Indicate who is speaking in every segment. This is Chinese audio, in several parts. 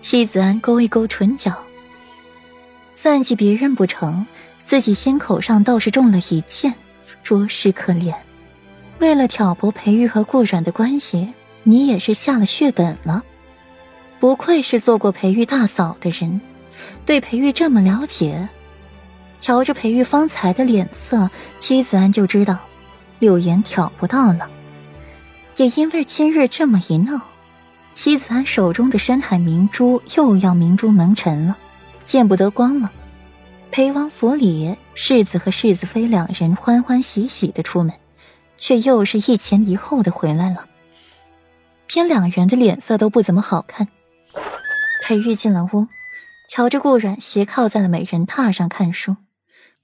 Speaker 1: 戚子安勾一勾唇角，算计别人不成，自己心口上倒是中了一箭，着实可怜。为了挑拨裴玉和顾阮的关系，你也是下了血本了。不愧是做过裴玉大嫂的人，对裴玉这么了解。瞧着裴玉方才的脸色，戚子安就知道柳岩挑不到了。也因为今日这么一闹，戚子安手中的深海明珠又要明珠蒙尘了，见不得光了。裴王府里，世子和世子妃两人欢欢喜喜的出门，却又是一前一后的回来了，偏两人的脸色都不怎么好看。裴玉进了屋，瞧着顾阮斜靠在了美人榻上看书，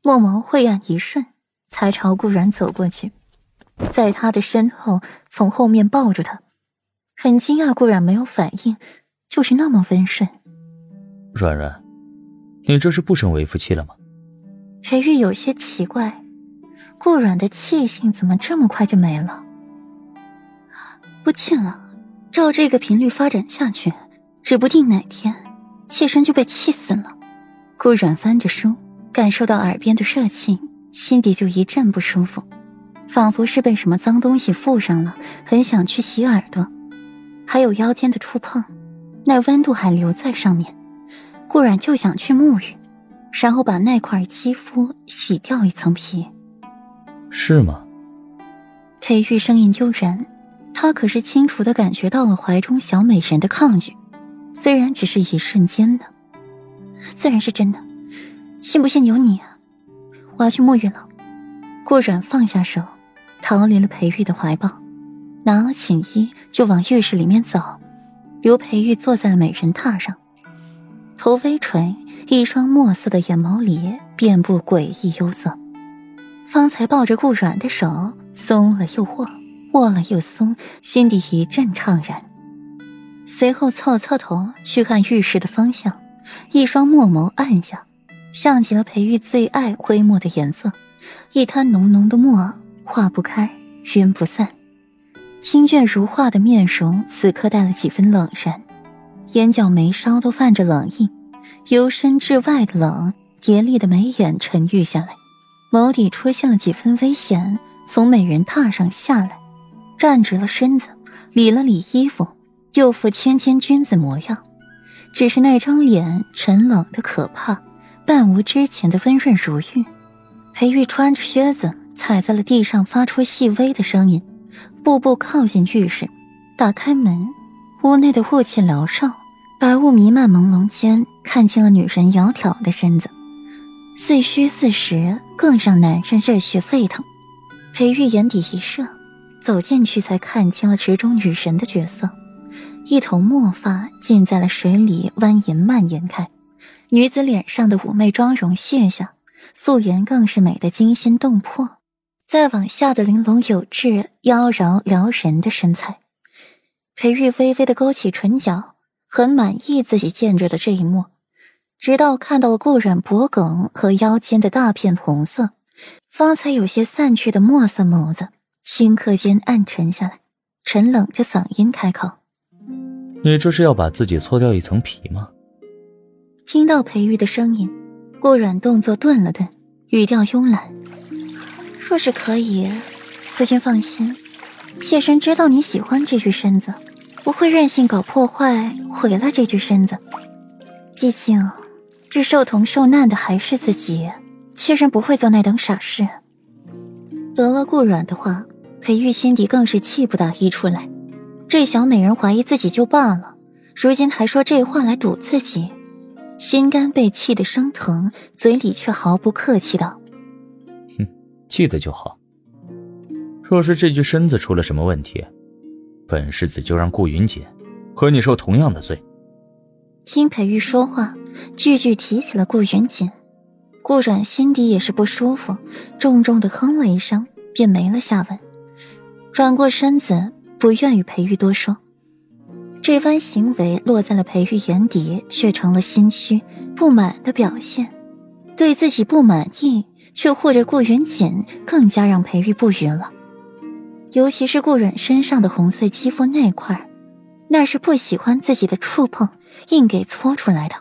Speaker 1: 墨眸晦暗一瞬，才朝顾阮走过去，在他的身后从后面抱住他，很惊讶顾阮没有反应，就是那么温顺。
Speaker 2: 软软，你这是不生为夫妻了吗？
Speaker 1: 裴玉有些奇怪，顾软的气性怎么这么快就没了？不气了，照这个频率发展下去。指不定哪天，妾身就被气死了。顾软翻着书，感受到耳边的热气，心底就一阵不舒服，仿佛是被什么脏东西附上了，很想去洗耳朵。还有腰间的触碰，那温度还留在上面。顾然就想去沐浴，然后把那块肌肤洗掉一层皮。
Speaker 2: 是吗？
Speaker 1: 裴玉声音悠然，他可是清楚的感觉到了怀中小美人的抗拒。虽然只是一瞬间的，自然是真的。信不信由你啊！我要去沐浴了。顾阮放下手，逃离了裴玉的怀抱，拿了寝衣就往浴室里面走，留裴玉坐在了美人榻上，头微垂，一双墨色的眼眸里遍布诡异忧色。方才抱着顾阮的手松了又握，握了又松，心底一阵怅然。随后侧侧头去看浴室的方向，一双墨眸暗下，像极了裴玉最爱灰墨的颜色，一滩浓浓的墨化不开，晕不散。清隽如画的面容此刻带了几分冷然，眼角眉梢都泛着冷意，由深至外的冷，严厉的眉眼沉郁下来，眸底出现了几分危险，从美人榻上下来，站直了身子，理了理衣服。又复谦谦君子模样，只是那张脸沉冷的可怕，半无之前的温润如玉。裴玉穿着靴子踩在了地上，发出细微的声音，步步靠近浴室，打开门，屋内的雾气缭绕，白雾弥漫，朦胧间看清了女神窈窕的身子，似虚似实，更让男人热血沸腾。裴玉眼底一热，走进去才看清了池中女神的角色。一头墨发浸在了水里，蜿蜒蔓延开。女子脸上的妩媚妆容卸下，素颜更是美得惊心动魄。再往下的玲珑有致、妖娆撩人的身材，裴玉微微的勾起唇角，很满意自己见着的这一幕。直到看到了顾染脖颈和腰间的大片红色，方才有些散去的墨色眸子，顷刻间暗沉下来，沉冷着嗓音开口。
Speaker 2: 你这是要把自己搓掉一层皮吗？
Speaker 1: 听到裴玉的声音，顾染动作顿了顿，语调慵懒：“若是可以，夫君放心，妾身知道你喜欢这具身子，不会任性搞破坏，毁了这具身子。毕竟，这受疼受难的还是自己，妾身不会做那等傻事。”得了顾阮的话，裴玉心底更是气不打一处来。这小美人怀疑自己就罢了，如今还说这话来堵自己，心肝被气得生疼，嘴里却毫不客气道：“，
Speaker 2: 记得就好。若是这具身子出了什么问题，本世子就让顾云锦和你受同样的罪。”
Speaker 1: 听裴玉说话，句句提起了顾云锦，顾阮心底也是不舒服，重重的哼了一声，便没了下文，转过身子。不愿与裴玉多说，这番行为落在了裴玉眼底，却成了心虚不满的表现。对自己不满意，却护着顾云锦，更加让裴玉不愉了。尤其是顾阮身上的红色肌肤那块那是不喜欢自己的触碰，硬给搓出来的。